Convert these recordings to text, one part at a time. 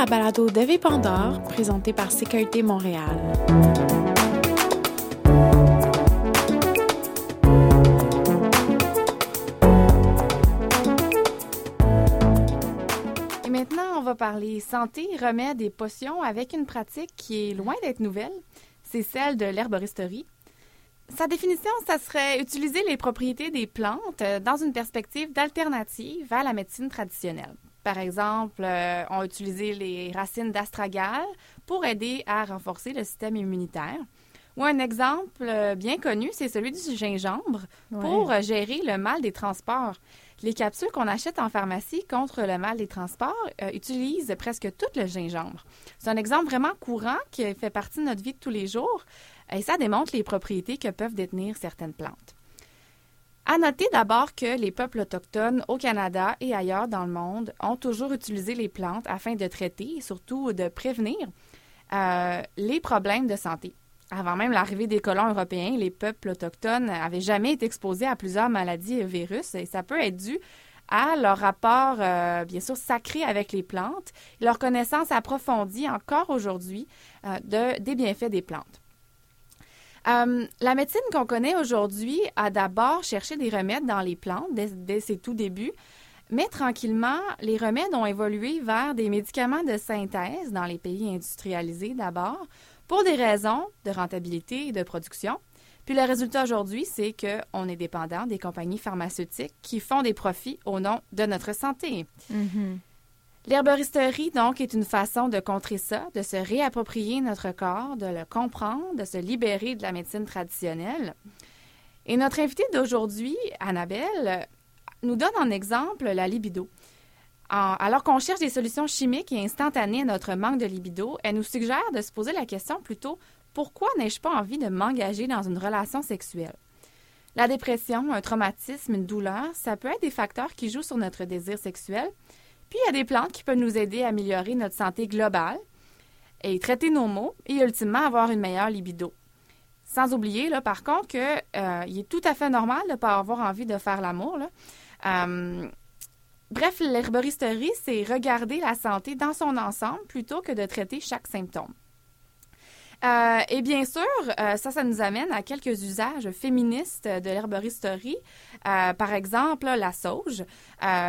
La balado de Pandore, présentée par Sécurité Montréal. Et maintenant, on va parler santé, remèdes et potions avec une pratique qui est loin d'être nouvelle. C'est celle de l'herboristerie. Sa définition, ça serait utiliser les propriétés des plantes euh, dans une perspective d'alternative à la médecine traditionnelle. Par exemple, euh, on a utilisé les racines d'astragal pour aider à renforcer le système immunitaire. Ou un exemple euh, bien connu, c'est celui du gingembre pour gérer le mal des transports. Les capsules qu'on achète en pharmacie contre le mal des transports utilisent presque tout le gingembre. C'est un exemple vraiment courant qui fait partie de notre vie de tous les jours. Et ça démontre les propriétés que peuvent détenir certaines plantes. À noter d'abord que les peuples autochtones au Canada et ailleurs dans le monde ont toujours utilisé les plantes afin de traiter et surtout de prévenir euh, les problèmes de santé. Avant même l'arrivée des colons européens, les peuples autochtones n'avaient jamais été exposés à plusieurs maladies et virus et ça peut être dû à leur rapport, euh, bien sûr, sacré avec les plantes, leur connaissance approfondie encore aujourd'hui euh, de, des bienfaits des plantes. Euh, la médecine qu'on connaît aujourd'hui a d'abord cherché des remèdes dans les plantes dès, ses tout débuts, mais tranquillement, les remèdes ont évolué vers des médicaments de synthèse dans les pays industrialisés d'abord, pour des raisons de rentabilité et de production. Puis le résultat aujourd'hui, c'est qu'on est dépendant des compagnies pharmaceutiques qui font des profits au nom de notre santé. Mm-hmm. L'herboristerie, donc, est une façon de contrer ça, de se réapproprier notre corps, de le comprendre, de se libérer de la médecine traditionnelle. Et notre invitée d'aujourd'hui, Annabelle, nous donne en exemple la libido. alors qu'on cherche des solutions chimiques et instantanées à notre manque de libido, elle nous suggère de se poser la question plutôt pourquoi n'ai-je pas envie de m'engager dans une relation sexuelle? La dépression, un traumatisme, une douleur, ça peut être des facteurs qui jouent sur notre désir sexuel, puis il y a des plantes qui peuvent nous aider à améliorer notre santé globale et traiter nos maux et ultimement avoir une meilleure libido. Sans oublier, là, par contre, qu'il euh, est tout à fait normal de ne pas avoir envie de faire l'amour. Euh, bref, l'herboristerie, c'est regarder la santé dans son ensemble plutôt que de traiter chaque symptôme. Euh, et bien sûr, euh, ça, ça nous amène à quelques usages féministes de l'herboristerie. Euh, par exemple, la sauge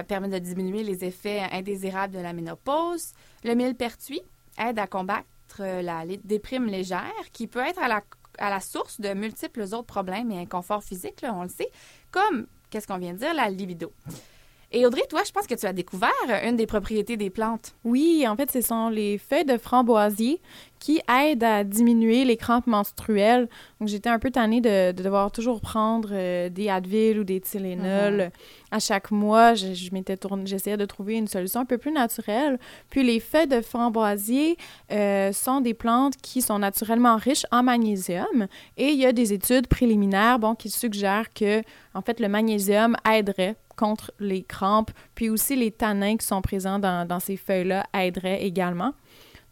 permet de diminuer les effets indésirables de la ménopause. Le millepertuis aide à combattre la déprime légère qui peut être à la, à la source de multiples autres problèmes et inconforts physiques, on le sait, comme, qu'est-ce qu'on vient de dire, la libido. Et Audrey, toi, je pense que tu as découvert une des propriétés des plantes. Oui, en fait, ce sont les feuilles de framboisier qui aident à diminuer les crampes menstruelles. Donc, j'étais un peu tannée de, devoir toujours prendre euh, des Advil ou des Tylenol. Mhm. À chaque mois, je, je m'étais j'essayais de trouver une solution un peu plus naturelle. Puis, les feuilles de framboisier euh, sont des plantes qui sont naturellement riches en magnésium. Et il y a des études préliminaires bon, qui suggèrent que, en fait, le magnésium aiderait contre les crampes, puis aussi les tanins qui sont présents dans, ces feuilles-là aideraient également.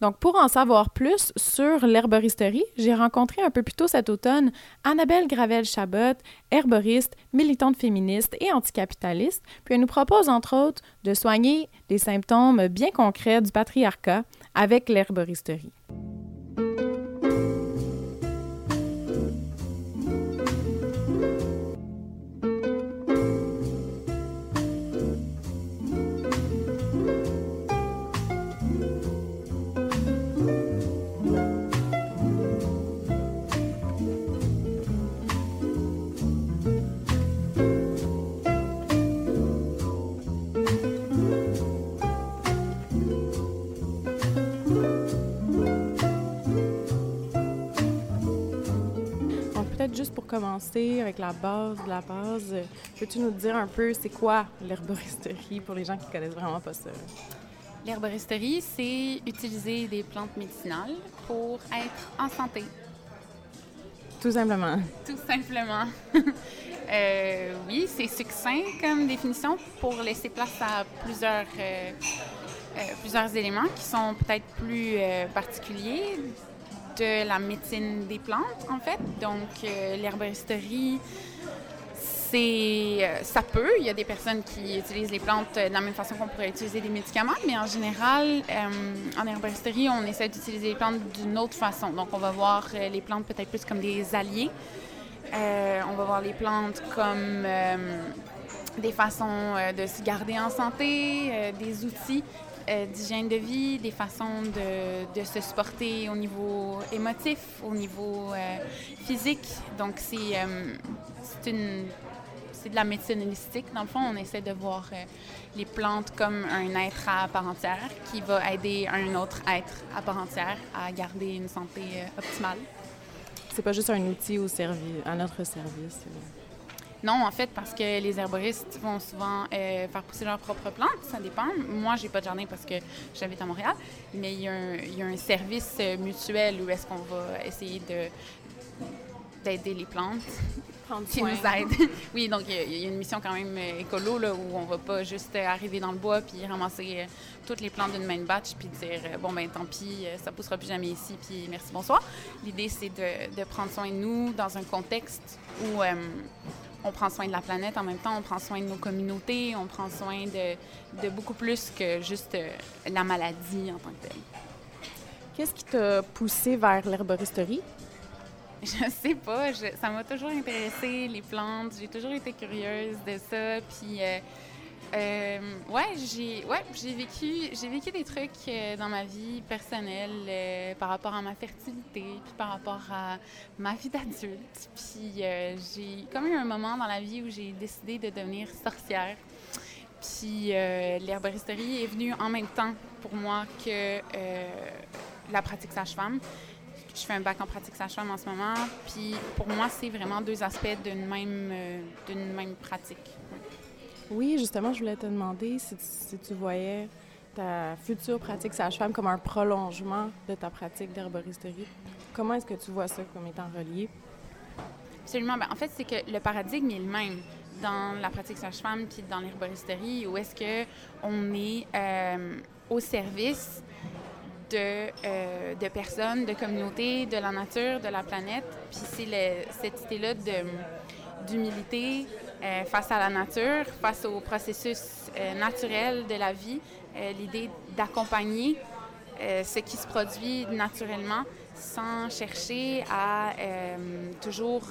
Donc, pour en savoir plus sur l'herboristerie, j'ai rencontré un peu plus tôt cet automne Annabelle Gravel-Chabot, herboriste, militante féministe et anticapitaliste, puis elle nous propose entre autres de soigner des symptômes bien concrets du patriarcat avec l'herboristerie. Juste pour commencer avec la base de la base, peux-tu nous dire un peu c'est quoi l'herboristerie pour les gens qui connaissent vraiment pas ça? L'herboristerie, c'est utiliser des plantes médicinales pour être en santé. Tout simplement. Tout simplement. euh, oui, c'est succinct comme définition pour laisser place à plusieurs, euh, euh, plusieurs éléments qui sont peut-être plus particuliers de la médecine des plantes, en fait. Donc, euh, l'herboristerie, c'est, euh, ça peut. Il y a des personnes qui utilisent les plantes de la même façon qu'on pourrait utiliser des médicaments, mais en général, en herboristerie, on essaie d'utiliser les plantes d'une autre façon. Donc, on va voir les plantes peut-être plus comme des alliés. on va voir les plantes comme des façons de se garder en santé, des outils euh, d'hygiène de vie, des façons de, se supporter au niveau émotif, au niveau euh, physique. Donc, c'est euh, c'est de la médecine holistique. Dans le fond, on essaie de voir les plantes comme un être à part entière qui va aider un autre être à part entière à garder une santé optimale. C'est pas juste un outil au service, à notre service. Non, en fait, parce que les herboristes vont souvent euh, faire pousser leurs propres plantes. Ça dépend. Moi, j'ai pas de jardin parce que j'habite à Montréal, mais il y, a un, service euh, mutuel où est-ce qu'on va essayer de d'aider les plantes qui nous aident. oui, donc il y, a une mission quand même euh, écolo là, où on va pas juste arriver dans le bois puis ramasser toutes les plantes d'une main batch puis dire bon ben tant pis, ça poussera plus jamais ici puis merci bonsoir. L'idée c'est de, de, prendre soin de nous dans un contexte où on prend soin de la planète en même temps, on prend soin de nos communautés, on prend soin de, beaucoup plus que juste euh, la maladie en tant que telle. Qu'est-ce qui t'a poussé vers l'herboristerie? Je sais pas. ça m'a toujours intéressé, les plantes. J'ai toujours été curieuse de ça. Puis euh, euh, ouais, j'ai ouais, j'ai vécu j'ai vécu des trucs euh, dans ma vie personnelle euh, par rapport à ma fertilité, puis par rapport à ma vie d'adulte. Puis j'ai comme eu un moment dans la vie où j'ai décidé de devenir sorcière. Puis l'herboristerie est venue en même temps pour moi que la pratique sage-femme. Je fais un bac en pratique sage-femme en ce moment. Puis pour moi, c'est vraiment deux aspects d'une même, d'une même pratique. Oui, justement, je voulais te demander si tu, voyais ta future pratique sage-femme comme un prolongement de ta pratique d'herboristerie. Comment est-ce que tu vois ça comme étant relié? Absolument. Ben, en fait, c'est que le paradigme est le même dans la pratique sage-femme puis dans l'herboristerie, où est-ce que on est euh, au service de, euh, de, personnes, de communautés, de la nature, de la planète. Puis c'est cette idée-là d'humilité, euh, face à la nature, face au processus euh, naturel de la vie, euh, l'idée d'accompagner ce qui se produit naturellement sans chercher à toujours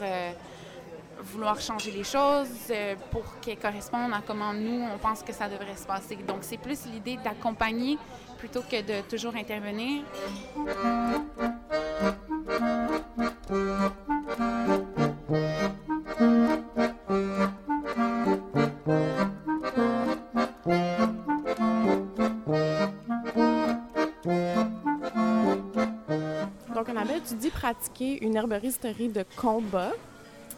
vouloir changer les choses pour qu'elles correspondent à comment nous, on pense que ça devrait se passer. Donc, c'est plus l'idée d'accompagner plutôt que de toujours intervenir. Pratiquer une herboristerie de combat,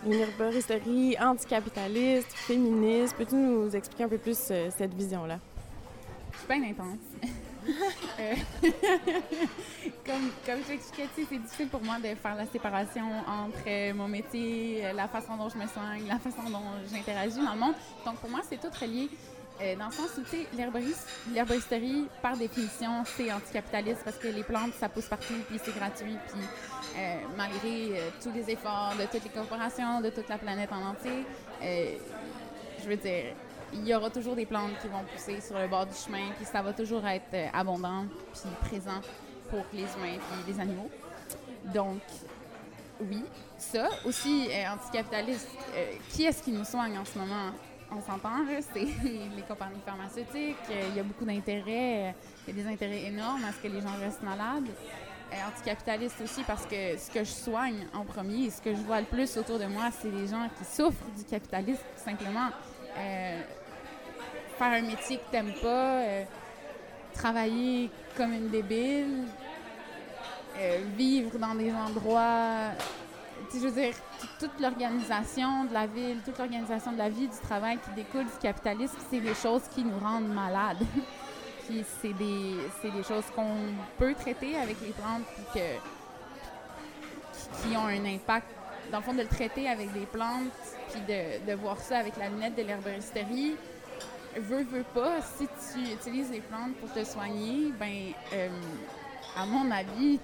une herboristerie anticapitaliste, féministe. Peux-tu nous expliquer un peu plus euh, cette vision-là? C'est bien intense. Euh, comme, comme je l'expliquais, c'est difficile pour moi de faire la séparation entre euh, mon métier, la façon dont je me soigne, la façon dont j'interagis dans le monde. Donc, pour moi, c'est tout relié euh, dans le sens où, tu sais, l'herboristerie, par définition, c'est anticapitaliste parce que les plantes, ça pousse partout, puis c'est gratuit, puis euh, malgré euh, tous les efforts de toutes les corporations, de toute la planète en entier, je veux dire, il y aura toujours des plantes qui vont pousser sur le bord du chemin, puis ça va toujours être abondant, puis présent pour les humains puis les animaux. Donc, oui, ça. Aussi, anticapitaliste, qui est-ce qui nous soigne en ce moment? On s'entend, c'est les compagnies pharmaceutiques. Il y a beaucoup d'intérêts. Il y a des intérêts énormes à ce que les gens restent malades. Anticapitaliste aussi parce que ce que je soigne en premier, ce que je vois le plus autour de moi, c'est les gens qui souffrent du capitalisme, tout simplement. Euh, faire un métier que t'aimes pas, euh, travailler comme une débile, euh, vivre dans des endroits je veux dire, toute l'organisation de la ville, toute l'organisation de la vie, du travail qui découle du capitalisme, c'est des choses qui nous rendent malades. puis c'est des, des, choses qu'on peut traiter avec les plantes, puis que, qui, ont un impact. Dans le fond, de le traiter avec des plantes, puis de, voir ça avec la lunette de l'herboristerie, veux, veux pas, si tu utilises les plantes pour te soigner, ben, euh, à mon avis,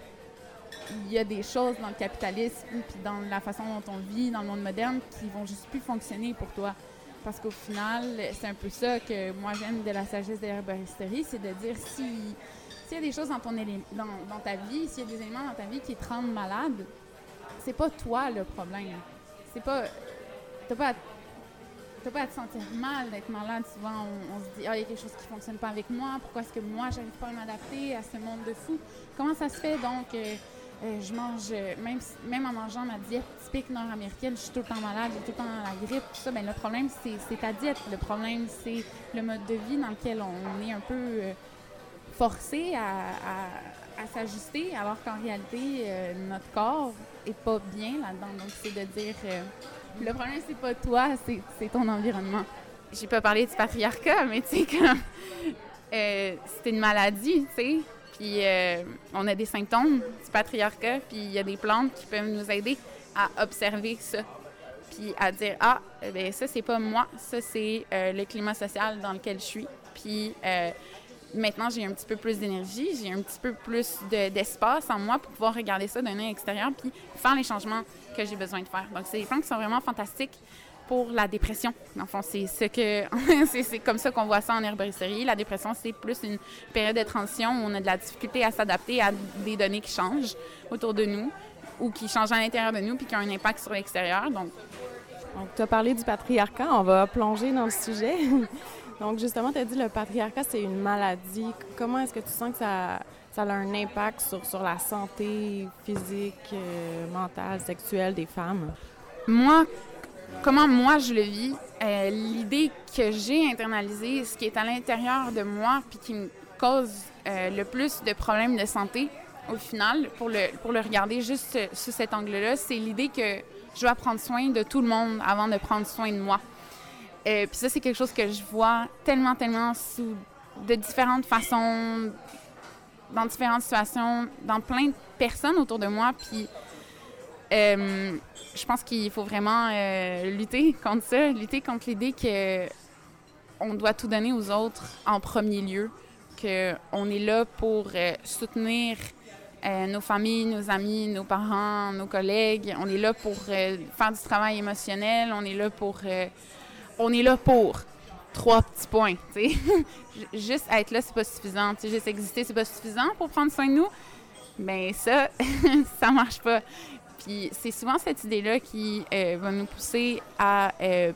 il y a des choses dans le capitalisme, puis dans la façon dont on vit dans le monde moderne qui vont juste plus fonctionner pour toi. Parce qu'au final, c'est un peu ça que moi j'aime de la sagesse de l'herboristerie, c'est de dire si s'il y a des choses dans, ton dans, ta vie, s'il y a des éléments dans ta vie qui te rendent malade, c'est pas toi le problème. C'est pas. T'as pas, à, pas à te sentir mal d'être malade. Souvent, on, se dit, ah, il y a quelque chose qui fonctionne pas avec moi. Pourquoi est-ce que moi, j'arrive pas à m'adapter à ce monde de fou? Comment ça se fait donc? Euh, euh, je mange, même, même en mangeant ma diète typique nord-américaine, je suis tout le temps malade, j'ai tout le temps la grippe, tout ça. Ben, le problème, c'est ta diète. Le problème, c'est le mode de vie dans lequel on est un peu euh, forcé à, à, s'ajuster, alors qu'en réalité, euh, notre corps est pas bien là-dedans. Donc, c'est de dire, le problème, c'est pas toi, c'est ton environnement. J'ai pas parlé du patriarcat, mais tu sais, comme, c'est une maladie, tu sais puis euh, on a des symptômes du patriarcat, puis il y a des plantes qui peuvent nous aider à observer ça. Puis à dire Ah, bien, ça, c'est pas moi, ça, c'est euh, le climat social dans lequel je suis. Puis euh, maintenant, j'ai un petit peu plus d'énergie, j'ai un petit peu plus d'espace en moi pour pouvoir regarder ça d'un œil extérieur, puis faire les changements que j'ai besoin de faire. Donc, c'est des plantes qui sont vraiment fantastiques pour la dépression. En fond, c'est ce que c'est comme ça qu'on voit ça en herboristerie. La dépression, c'est plus une période de transition où on a de la difficulté à s'adapter à des données qui changent autour de nous ou qui changent à l'intérieur de nous puis qui ont un impact sur l'extérieur. Donc, donc tu as parlé du patriarcat, on va plonger dans le sujet. Donc, justement, tu as dit le patriarcat, c'est une maladie. Comment est-ce que tu sens que ça, ça a un impact sur, sur la santé physique, euh, mentale, sexuelle des femmes? Moi, comment moi je le vis, euh, l'idée que j'ai internalisée, ce qui est à l'intérieur de moi, puis qui me cause euh, le plus de problèmes de santé, au final, pour le, pour le regarder juste sous cet angle-là, c'est l'idée que je dois prendre soin de tout le monde avant de prendre soin de moi. Euh, puis ça, c'est quelque chose que je vois tellement, tellement sous de différentes façons, dans différentes situations, dans plein de personnes autour de moi. Puis euh, je pense qu'il faut vraiment euh, lutter contre ça, lutter contre l'idée que on doit tout donner aux autres en premier lieu, qu'on est là pour euh, soutenir nos familles, nos amis, nos parents, nos collègues. On est là pour faire du travail émotionnel. On est là pour, on est là pour trois petits points. juste être là, c'est pas suffisant. juste exister, c'est pas suffisant pour prendre soin de nous. Mais ben, ça, ça marche pas. Puis c'est souvent cette idée-là qui euh, va nous pousser à euh,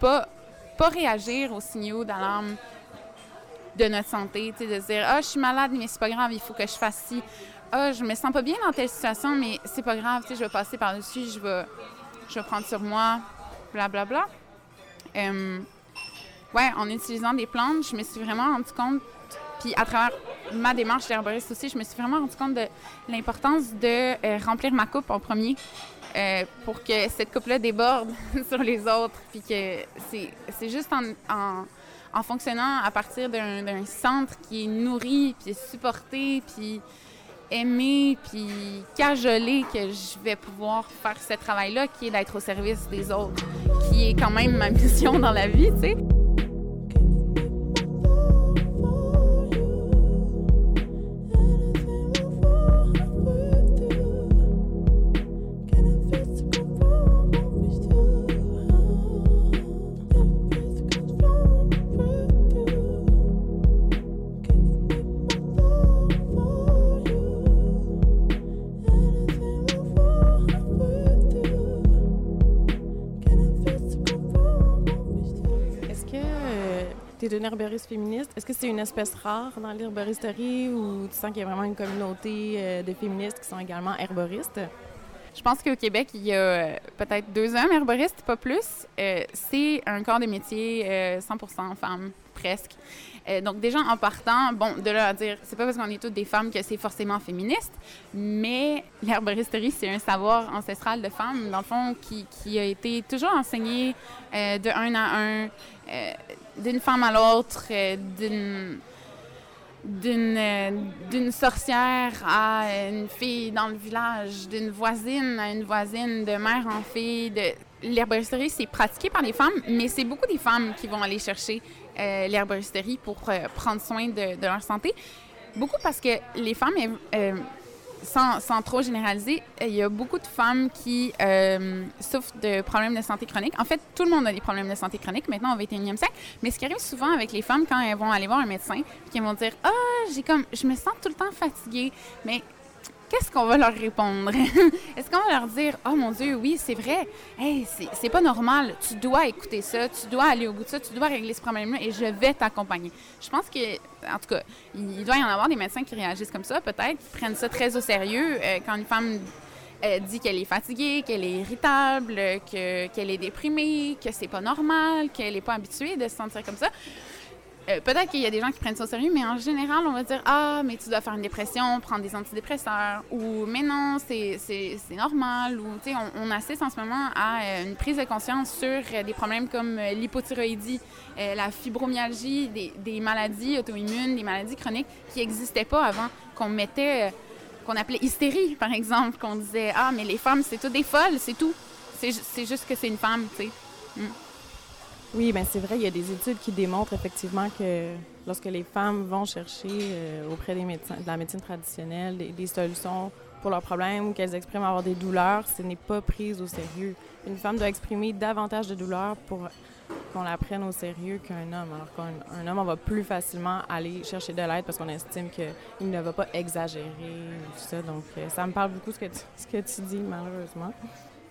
pas, pas réagir aux signaux d'alarme de notre santé, de se dire ah je suis malade mais c'est pas grave, il faut que je fasse ci. Ah je me sens pas bien dans telle situation mais c'est pas grave, je vais passer par dessus, je vais je vais prendre sur moi, bla bla bla. Euh, ouais, en utilisant des plantes, je me suis vraiment rendu compte puis à travers ma démarche d'herboriste aussi, je me suis vraiment rendu compte de l'importance de euh, remplir ma coupe en premier euh, pour que cette coupe-là déborde sur les autres. Puis que c'est juste en, en, fonctionnant à partir d'un centre qui est nourri, puis supporté, puis aimé, puis cajolé que je vais pouvoir faire ce travail-là qui est d'être au service des autres, qui est quand même ma mission dans la vie, tu sais. Herboriste féministe. Est-ce que c'est une espèce rare dans l'herboristerie ou tu sens qu'il y a vraiment une communauté euh, de féministes qui sont également herboristes? Je pense qu'au Québec, il y a euh, peut-être deux hommes herboristes, pas plus. Euh, c'est un corps de métier 100% femmes, presque. donc, déjà, en partant, bon, de là à dire, c'est pas parce qu'on est toutes des femmes que c'est forcément féministe, mais l'herboristerie, c'est un savoir ancestral de femmes, dans le fond, qui, qui a été toujours enseigné de un à un d'une femme à l'autre, euh, d'une d'une euh, d'une sorcière à une fille dans le village, d'une voisine à une voisine, de mère en fille. De... L'herboristerie, c'est pratiqué par les femmes, mais c'est beaucoup des femmes qui vont aller chercher euh, l'herboristerie pour prendre soin de, de, leur santé. Beaucoup parce que les femmes sans, trop généraliser, il y a beaucoup de femmes qui euh, souffrent de problèmes de santé chronique. En fait, tout le monde a des problèmes de santé chronique maintenant au 21e siècle. Mais ce qui arrive souvent avec les femmes quand elles vont aller voir un médecin, qui vont dire Ah, j'ai comme, je me sens tout le temps fatiguée. Mais qu'est-ce qu'on va leur répondre? Est-ce qu'on va leur dire, oh mon Dieu, oui, c'est vrai, hey, c'est pas normal, tu dois écouter ça, tu dois aller au bout de ça, tu dois régler ce problème-là et je vais t'accompagner. Je pense que, en tout cas, il doit y en avoir des médecins qui réagissent comme ça, peut-être, qui prennent ça très au sérieux euh, quand une femme euh, dit qu'elle est fatiguée, qu'elle est irritable, qu'elle est déprimée, que c'est pas normal, qu'elle n'est pas habituée de se sentir comme ça. Euh, peut-être qu'il y a des gens qui prennent ça au sérieux, mais en général, on va dire Ah, mais tu dois faire une dépression, prendre des antidépresseurs, ou Mais non, c'est normal, ou tu sais, on, assiste en ce moment à euh, une prise de conscience sur euh, des problèmes comme l'hypothyroïdie, la fibromyalgie, des, maladies auto-immunes, des maladies chroniques qui n'existaient pas avant, qu'on mettait, qu'on appelait hystérie, par exemple, qu'on disait Ah, mais les femmes, c'est tout des folles, c'est tout. C'est juste que c'est une femme, tu sais. Mm. Oui, bien c'est vrai, il y a des études qui démontrent effectivement que lorsque les femmes vont chercher euh, auprès des médecins, de la médecine traditionnelle des, solutions pour leurs problèmes ou qu'elles expriment avoir des douleurs, ce n'est pas pris au sérieux. Une femme doit exprimer davantage de douleurs pour qu'on la prenne au sérieux qu'un homme. Alors qu'un homme, on va plus facilement aller chercher de l'aide parce qu'on estime qu'il ne va pas exagérer tout ça. Donc, euh, ça me parle beaucoup ce que tu, ce que tu dis, malheureusement.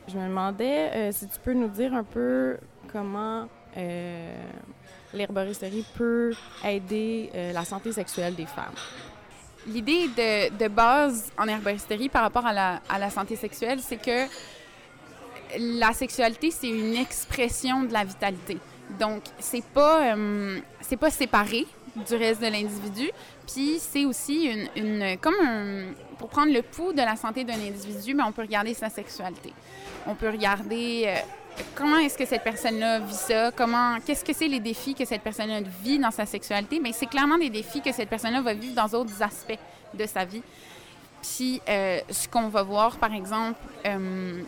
Je me demandais euh, si tu peux nous dire un peu comment l'herboristerie peut aider euh, la santé sexuelle des femmes. L'idée de, base en herboristerie par rapport à la, santé sexuelle, c'est que la sexualité, c'est une expression de la vitalité. Donc, c'est pas, euh, pas séparé du reste de l'individu. Puis, c'est aussi une, une comme un, pour prendre le pouls de la santé d'un individu, mais on peut regarder sa sexualité. On peut regarder comment est-ce que cette personne-là vit ça? Comment, qu'est-ce que c'est les défis que cette personne-là vit dans sa sexualité? Mais c'est clairement des défis que cette personne-là va vivre dans d'autres aspects de sa vie. Puis, euh, ce qu'on va voir, par exemple, euh,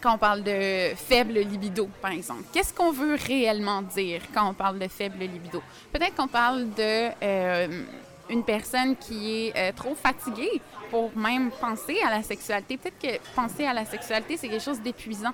quand on parle de faible libido, par exemple, qu'est-ce qu'on veut réellement dire quand on parle de faible libido? Peut-être qu'on parle de euh, une personne qui est trop fatiguée pour même penser à la sexualité. Peut-être que penser à la sexualité, c'est quelque chose d'épuisant.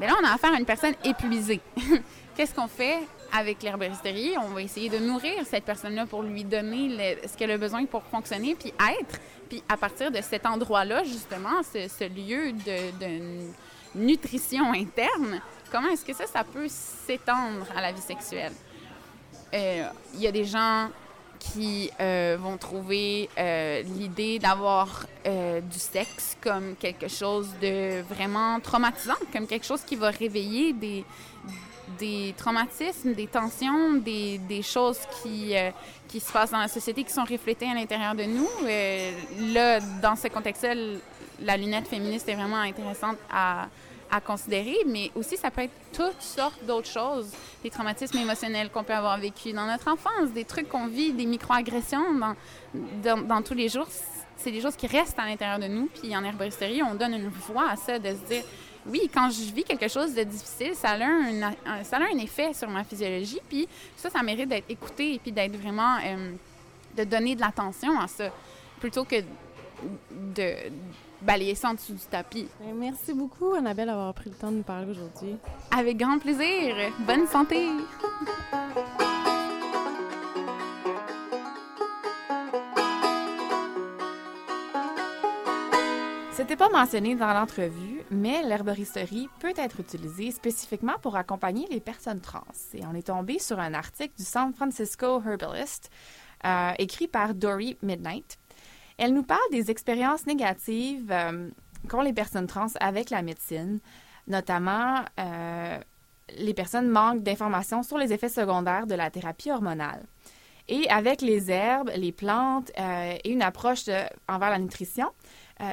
Mais là, on a affaire à une personne épuisée. Qu'est-ce qu'on fait avec l'herboristerie? On va essayer de nourrir cette personne-là pour lui donner ce qu'elle a besoin pour fonctionner, puis être. Puis à partir de cet endroit-là, justement, ce, lieu de, nutrition interne, comment est-ce que ça, ça peut s'étendre à la vie sexuelle? Euh, il y a des gens qui euh, vont trouver euh, l'idée d'avoir euh, du sexe comme quelque chose de vraiment traumatisant, comme quelque chose qui va réveiller des, des traumatismes, des tensions, des, des choses qui, qui se passent dans la société qui sont reflétées à l'intérieur de nous. là, dans ce contexte-là, la lunette féministe est vraiment intéressante à, à considérer, mais aussi ça peut être toutes sortes d'autres choses, des traumatismes émotionnels qu'on peut avoir vécu dans notre enfance, des trucs qu'on vit, des microagressions dans, dans, tous les jours. C'est des choses qui restent à l'intérieur de nous. Puis en herboristerie, on donne une voix à ça, de se dire, oui, quand je vis quelque chose de difficile, ça a un, ça a un effet sur ma physiologie. Puis ça, ça mérite d'être écouté et puis d'être vraiment, euh, de donner de l'attention à ça, plutôt que de balayer ça en dessous du tapis. Ben, merci beaucoup, Annabelle, d'avoir pris le temps de nous parler aujourd'hui. Avec grand plaisir. Bonne santé. C'était pas mentionné dans l'entrevue, mais l'herboristerie peut être utilisée spécifiquement pour accompagner les personnes trans. Et on est tombé sur un article du San Francisco Herbalist euh, écrit par Dory Midnight elle nous parle des expériences négatives euh, qu'ont les personnes trans avec la médecine, notamment euh, les personnes manquent d'informations sur les effets secondaires de la thérapie hormonale. Et avec les herbes, les plantes euh, et une approche envers la nutrition,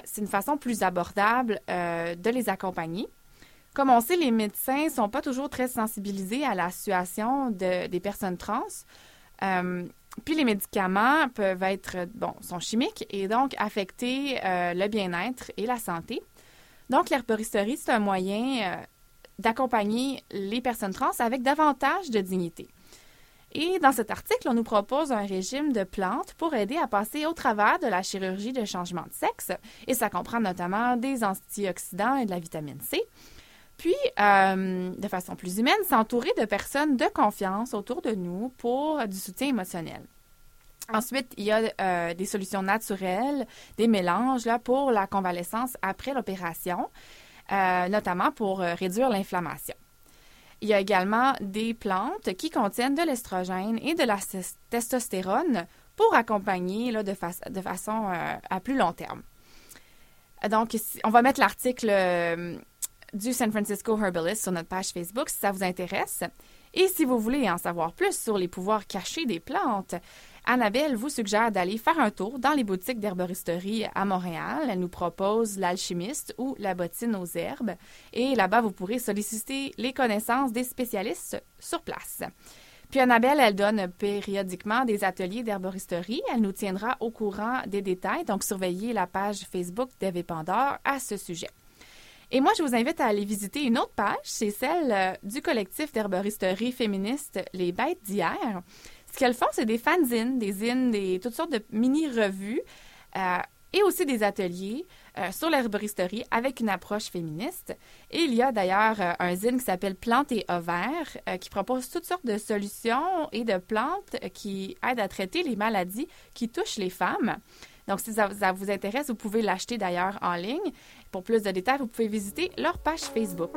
c'est une façon plus abordable de les accompagner. Comme on sait, les médecins ne sont pas toujours très sensibilisés à la situation des personnes trans. Puis les médicaments peuvent être, bon, sont chimiques et donc affecter euh, le bien-être et la santé. Donc l'herboristerie, c'est un moyen euh, d'accompagner les personnes trans avec davantage de dignité. Et dans cet article, on nous propose un régime de plantes pour aider à passer au travers de la chirurgie de changement de sexe. Et ça comprend notamment des antioxydants et de la vitamine C. Puis, euh, de façon plus humaine, s'entourer de personnes de confiance autour de nous pour du soutien émotionnel. Ensuite, il y a euh, des solutions naturelles, des mélanges là, pour la convalescence après l'opération, euh, notamment pour réduire l'inflammation. Il y a également des plantes qui contiennent de l'estrogène et de la testostérone pour accompagner là, de, de, façon à plus long terme. Donc, on va mettre l'article du San Francisco Herbalist sur notre page Facebook si ça vous intéresse. Et si vous voulez en savoir plus sur les pouvoirs cachés des plantes, Annabelle vous suggère d'aller faire un tour dans les boutiques d'herboristerie à Montréal. Elle nous propose l'alchimiste ou la bottine aux herbes. Et là-bas, vous pourrez solliciter les connaissances des spécialistes sur place. Puis Annabelle, elle donne périodiquement des ateliers d'herboristerie. Elle nous tiendra au courant des détails, donc surveillez la page Facebook d'Eve Pandore à ce sujet. Et moi, je vous invite à aller visiter une autre page, c'est celle euh, du collectif d'herboristerie féministe Les Bêtes d'hier. Ce qu'elles font, c'est des fanzines, des zines, des, toutes sortes de mini-revues euh, et aussi des ateliers euh, sur l'herboristerie avec une approche féministe. Et il y a d'ailleurs un zine qui s'appelle Plantes et ovaires qui propose toutes sortes de solutions et de plantes qui aident à traiter les maladies qui touchent les femmes. Donc, si ça, vous intéresse, vous pouvez l'acheter d'ailleurs en ligne. Pour plus de détails, vous pouvez visiter leur page Facebook.